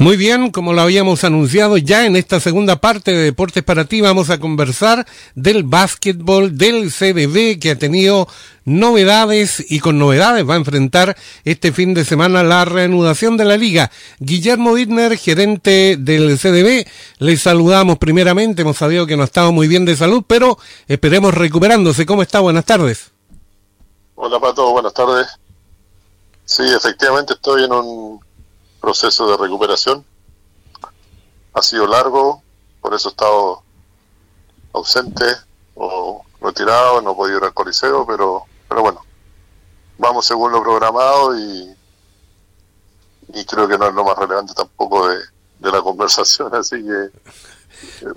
Muy bien, como lo habíamos anunciado ya en esta segunda parte de Deportes para ti, vamos a conversar del básquetbol del CDB que ha tenido novedades y con novedades va a enfrentar este fin de semana la reanudación de la liga. Guillermo Wittner, gerente del CDB, les saludamos primeramente, hemos sabido que no estaba muy bien de salud, pero esperemos recuperándose. ¿Cómo está? Buenas tardes. Hola Pato, buenas tardes. Sí, efectivamente estoy en un proceso de recuperación. Ha sido largo, por eso he estado ausente o retirado, no he podido ir al coliseo, pero, pero bueno, vamos según lo programado y, y creo que no es lo más relevante tampoco de, de la conversación, así que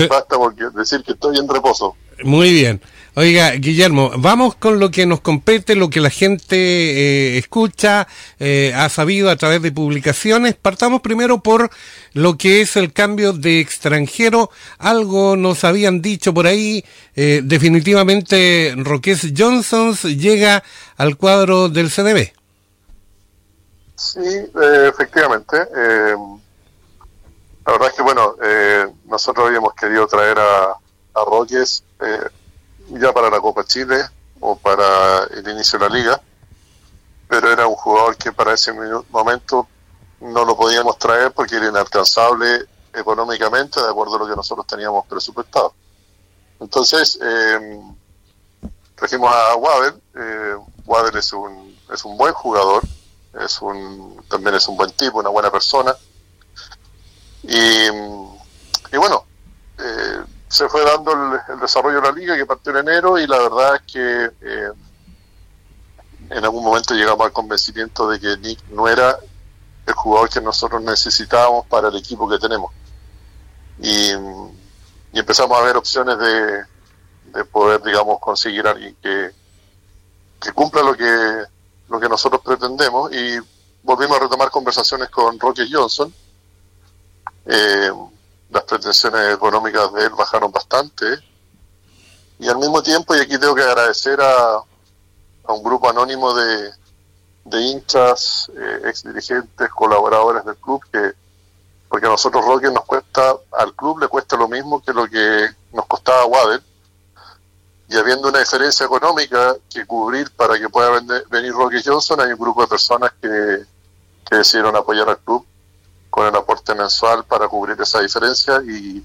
basta porque decir que estoy en reposo. Muy bien. Oiga, Guillermo, vamos con lo que nos compete, lo que la gente eh, escucha, eh, ha sabido a través de publicaciones. Partamos primero por lo que es el cambio de extranjero. Algo nos habían dicho por ahí. Eh, definitivamente, Roques Johnson llega al cuadro del CDB. Sí, efectivamente. La verdad es que, bueno, nosotros habíamos querido traer a, a Roques ya para la Copa Chile o para el inicio de la liga, pero era un jugador que para ese momento no lo podíamos traer porque era inalcanzable económicamente de acuerdo a lo que nosotros teníamos presupuestado. Entonces, eh, trajimos a Wader. Eh, es un, es un buen jugador, es un, también es un buen tipo, una buena persona. Y, bueno, eh, se fue dando el, desarrollo de la liga que partió en enero y la verdad es que eh, en algún momento llegamos al convencimiento de que Nick no era el jugador que nosotros necesitábamos para el equipo que tenemos. Y, empezamos a ver opciones de, de, poder, digamos, conseguir alguien que, que cumpla lo que, lo que nosotros pretendemos y volvimos a retomar conversaciones con Rocky Johnson. Eh, las pretensiones económicas de él bajaron bastante. Y al mismo tiempo, y aquí tengo que agradecer a, a un grupo anónimo de, de hinchas, eh, ex dirigentes, colaboradores del club, que porque a nosotros Roque nos cuesta, al club le cuesta lo mismo que lo que nos costaba Waddell, y habiendo una diferencia económica que cubrir para que pueda venir Roque Johnson, hay un grupo de personas que, que decidieron apoyar al club con el aporte mensual para cubrir esa diferencia y,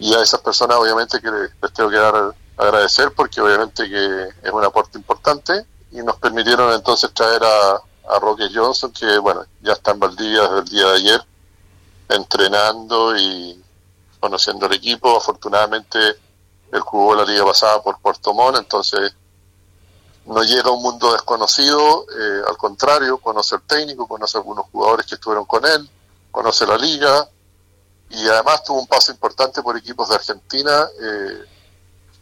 y a esas personas obviamente que les, tengo que dar agradecer porque obviamente que es un aporte importante y nos permitieron entonces traer a, a Roque Johnson que bueno ya está en Valdivia desde el día de ayer entrenando y conociendo el equipo. Afortunadamente él jugó la liga pasada por Puerto Montt entonces no llega a un mundo desconocido, eh, al contrario, conoce el técnico, conoce algunos jugadores que estuvieron con él, conoce la liga y además tuvo un paso importante por equipos de Argentina eh,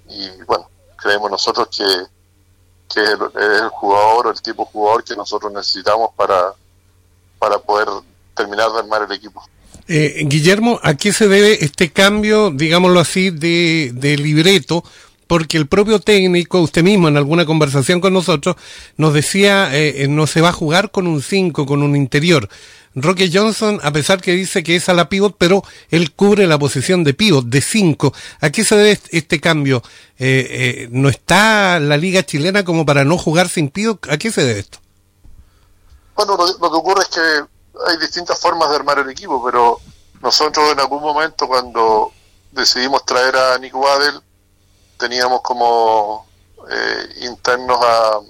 y bueno, creemos nosotros que, que es, el, jugador o el tipo de jugador que nosotros necesitamos para, para poder terminar de armar el equipo. Eh, Guillermo, ¿a qué se debe este cambio, digámoslo así, de, de libreto? Porque el propio técnico, usted mismo en alguna conversación con nosotros, nos decía, eh, eh no se va a jugar con un 5, con un interior. Roque Johnson, a pesar que dice que es a la pivot, pero él cubre la posición de pivot, de 5. ¿A qué se debe este cambio? Eh, eh, ¿No está la liga chilena como para no jugar sin pivot? ¿A qué se debe esto? Bueno, lo, que ocurre es que hay distintas formas de armar el equipo, pero nosotros en algún momento cuando decidimos traer a Nick Waddell, teníamos como eh, internos a,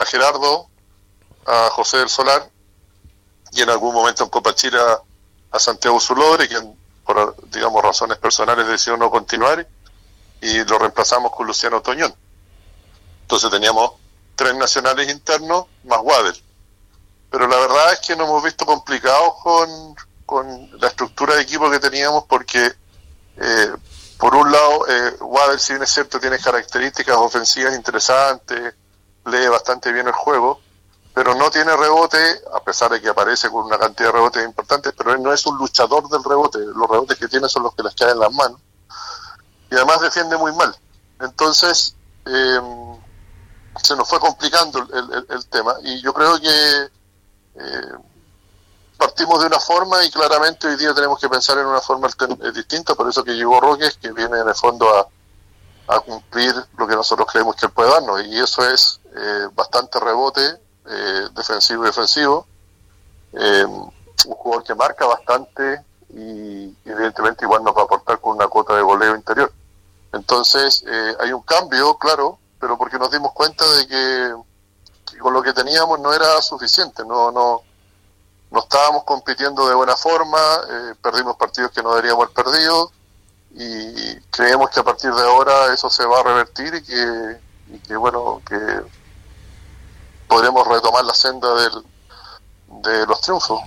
a, Gerardo, a José del Solar y en algún momento en Copa Chile a, Santiago Zulore, quien por digamos razones personales decidió no continuar y lo reemplazamos con Luciano Toñón. Entonces teníamos tres nacionales internos más Waddell. Pero la verdad es que nos hemos visto complicados con, con la estructura de equipo que teníamos porque eh, por un lado, eh, Waddell, si bien es cierto, tiene características ofensivas interesantes, lee bastante bien el juego, pero no tiene rebote, a pesar de que aparece con una cantidad de rebotes importantes, pero él no es un luchador del rebote, los rebotes que tiene son los que les caen en las manos, y además defiende muy mal. Entonces, eh, se nos fue complicando el, el, tema, y yo creo que eh, partimos de una forma y claramente hoy día tenemos que pensar en una forma distinta, por eso que llegó Roques, que viene en el fondo a, cumplir lo que nosotros creemos que él puede darnos, y eso es eh, bastante rebote eh, defensivo y defensivo, eh, un jugador que marca bastante y evidentemente igual nos va a aportar con una cuota de goleo interior. Entonces hay un cambio, claro, pero porque nos dimos cuenta de que, que con lo que teníamos no era suficiente, no, no estábamos compitiendo de buena forma, eh, perdimos partidos que no deberíamos haber perdido y creemos que a partir de ahora eso se va a revertir y que, que bueno, que podremos retomar la senda del, de los triunfos.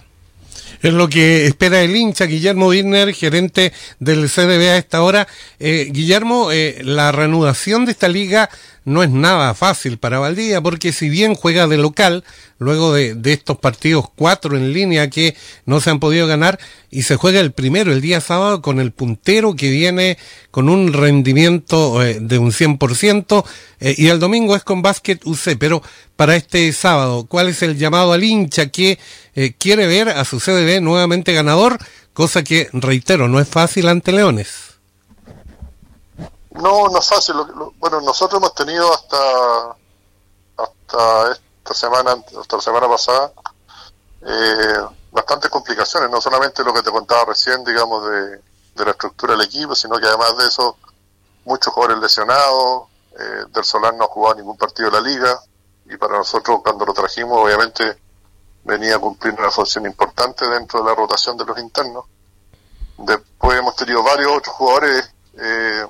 Es lo que espera el hincha Guillermo Birner, gerente del CDB a esta hora. Eh, Guillermo, eh, la reanudación de esta liga no es nada fácil para Valdivia, porque si bien juega de local, luego de, estos partidos cuatro en línea que no se han podido ganar, y se juega el primero el día sábado con el puntero que viene con un rendimiento eh, de un 100%, eh, y el domingo es con Básquet UC, pero para este sábado, ¿cuál es el llamado al hincha que eh, quiere ver a su CDB nuevamente ganador? Cosa que, reitero, no es fácil ante Leones. No, no es fácil. bueno, nosotros hemos tenido hasta hasta esta semana, hasta la semana pasada, eh, bastantes complicaciones. No solamente lo que te contaba recién, digamos, de, la estructura del equipo, sino que además de eso, muchos jugadores lesionados. Eh, del Solar no ha jugado ningún partido de la liga y para nosotros cuando lo trajimos, obviamente venía a cumplir una función importante dentro de la rotación de los internos. Después hemos tenido varios otros jugadores eh,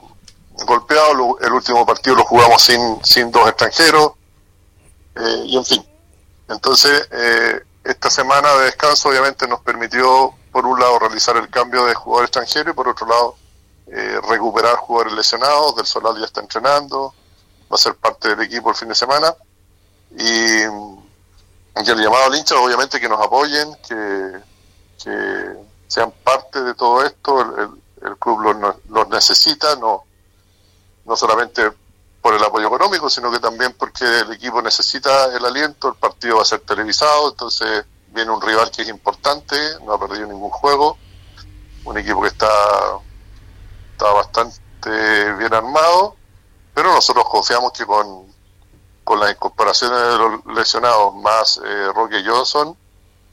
golpeado, el último partido lo jugamos sin, sin dos extranjeros, eh, y en fin. Entonces, eh, esta semana de descanso obviamente nos permitió, por un lado, realizar el cambio de jugador extranjero y por otro lado, eh, recuperar jugadores lesionados, del Solal ya está entrenando, va a ser parte del equipo el fin de semana, y, y el llamado al hincha, obviamente, que nos apoyen, que, que sean parte de todo esto, el, el, club los, los necesita, no no solamente por el apoyo económico, sino que también porque el equipo necesita el aliento, el partido va a ser televisado, entonces viene un rival que es importante, no ha perdido ningún juego, un equipo que está, está bastante bien armado, pero nosotros confiamos que con, con las incorporaciones de los lesionados más eh, Roque Johnson,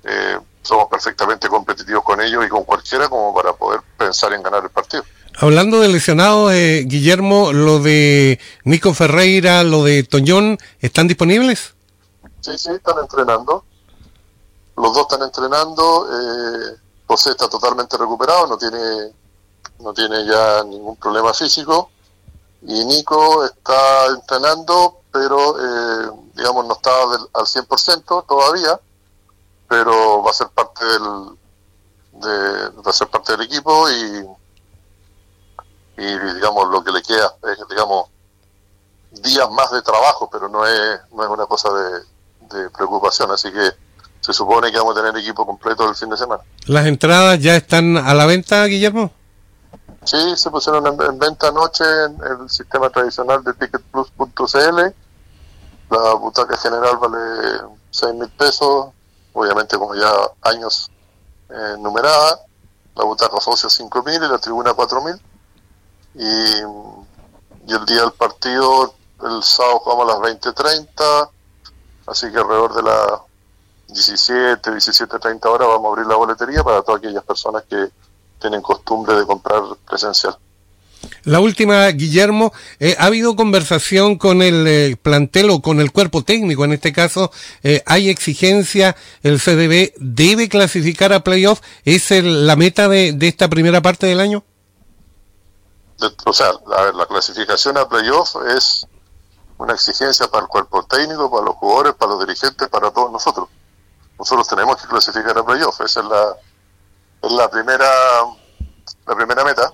eh, somos perfectamente competitivos con ellos y con cualquiera como para poder pensar en ganar el partido. Hablando de lesionados, eh, Guillermo, lo de Nico Ferreira, lo de Toñón, ¿están disponibles? Sí, sí, están entrenando. Los dos están entrenando. Eh, José está totalmente recuperado, no tiene, no tiene ya ningún problema físico. Y Nico está entrenando, pero eh, digamos no está al 100% todavía, pero va a ser parte del, de, va a ser parte del equipo y y digamos lo que le queda es digamos días más de trabajo pero no es no es una cosa de, preocupación. Así que se supone que vamos a tener equipo completo el fin de semana. Las entradas ya están a la venta Guillermo sí se pusieron en, venta anoche en el sistema tradicional de ticketplus.cl la butaca general vale seis mil pesos obviamente como ya años eh, numerada. La butaca socio cinco mil y la tribuna cuatro mil y, el día del partido, el sábado jugamos a las 20.30, así que alrededor de las 17, 17.30 horas vamos a abrir la boletería para todas aquellas personas que tienen costumbre de comprar presencial. La última, Guillermo, eh, ¿ha habido conversación con el eh, plantel o con el cuerpo técnico? En este caso, eh, ¿hay exigencia? ¿El CDB debe clasificar a playoff? ¿Es la meta de, de, esta primera parte del año? O sea, la, clasificación a playoff es una exigencia para el cuerpo técnico, para los jugadores, para los dirigentes, para todos nosotros. Nosotros tenemos que clasificar a playoff, esa es la, es la primera la primera meta.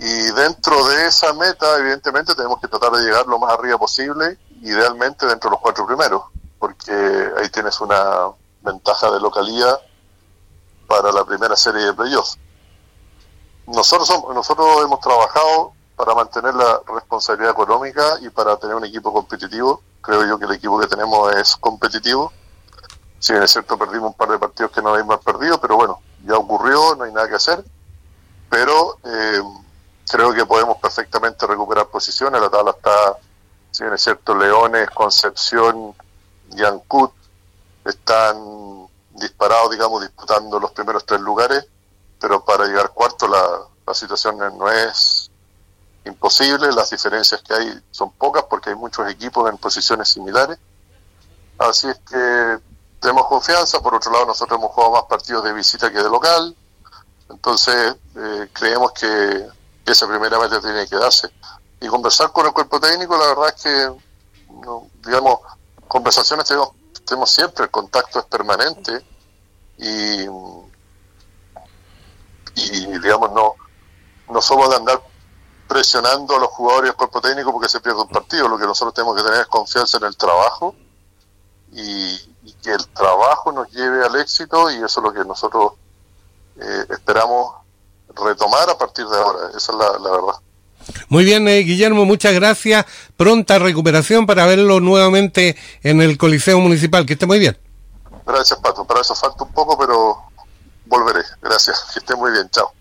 Y dentro de esa meta, evidentemente, tenemos que tratar de llegar lo más arriba posible, idealmente dentro de los cuatro primeros, porque ahí tienes una ventaja de localidad para la primera serie de playoffs nosotros, nosotros hemos trabajado para mantener la responsabilidad económica y para tener un equipo competitivo. Creo yo que el equipo que tenemos es competitivo. si bien es cierto perdimos un par de partidos que no habíamos perdido, pero bueno, ya ocurrió, no hay nada que hacer, pero eh, creo que podemos perfectamente recuperar posiciones, la tabla está, si bien es cierto, Leones, Concepción y están disparados, digamos, disputando los primeros tres lugares, pero para llegar cuarto la, la situación no es imposible, las diferencias que hay son pocas porque hay muchos equipos en posiciones similares. Así es que tenemos confianza, por otro lado nosotros hemos jugado más partidos de visita que de local, entonces eh, creemos que esa primera meta tiene que darse. Y conversar con el cuerpo técnico, la verdad es que, digamos, conversaciones tenemos, tenemos siempre, el contacto es permanente y, y digamos, no, no somos de andar presionando a los jugadores y al cuerpo técnico porque se pierde un partido. Lo que nosotros tenemos que tener es confianza en el trabajo y, que el trabajo nos lleve al éxito y eso es lo que nosotros eh, esperamos retomar a partir de ahora. Esa es la, verdad. Muy bien, eh, Guillermo, muchas gracias. Pronta recuperación para verlo nuevamente en el Coliseo Municipal. Que esté muy bien. Gracias, Pato. Para eso falta un poco, pero volveré. Gracias. Que esté muy bien. Chao.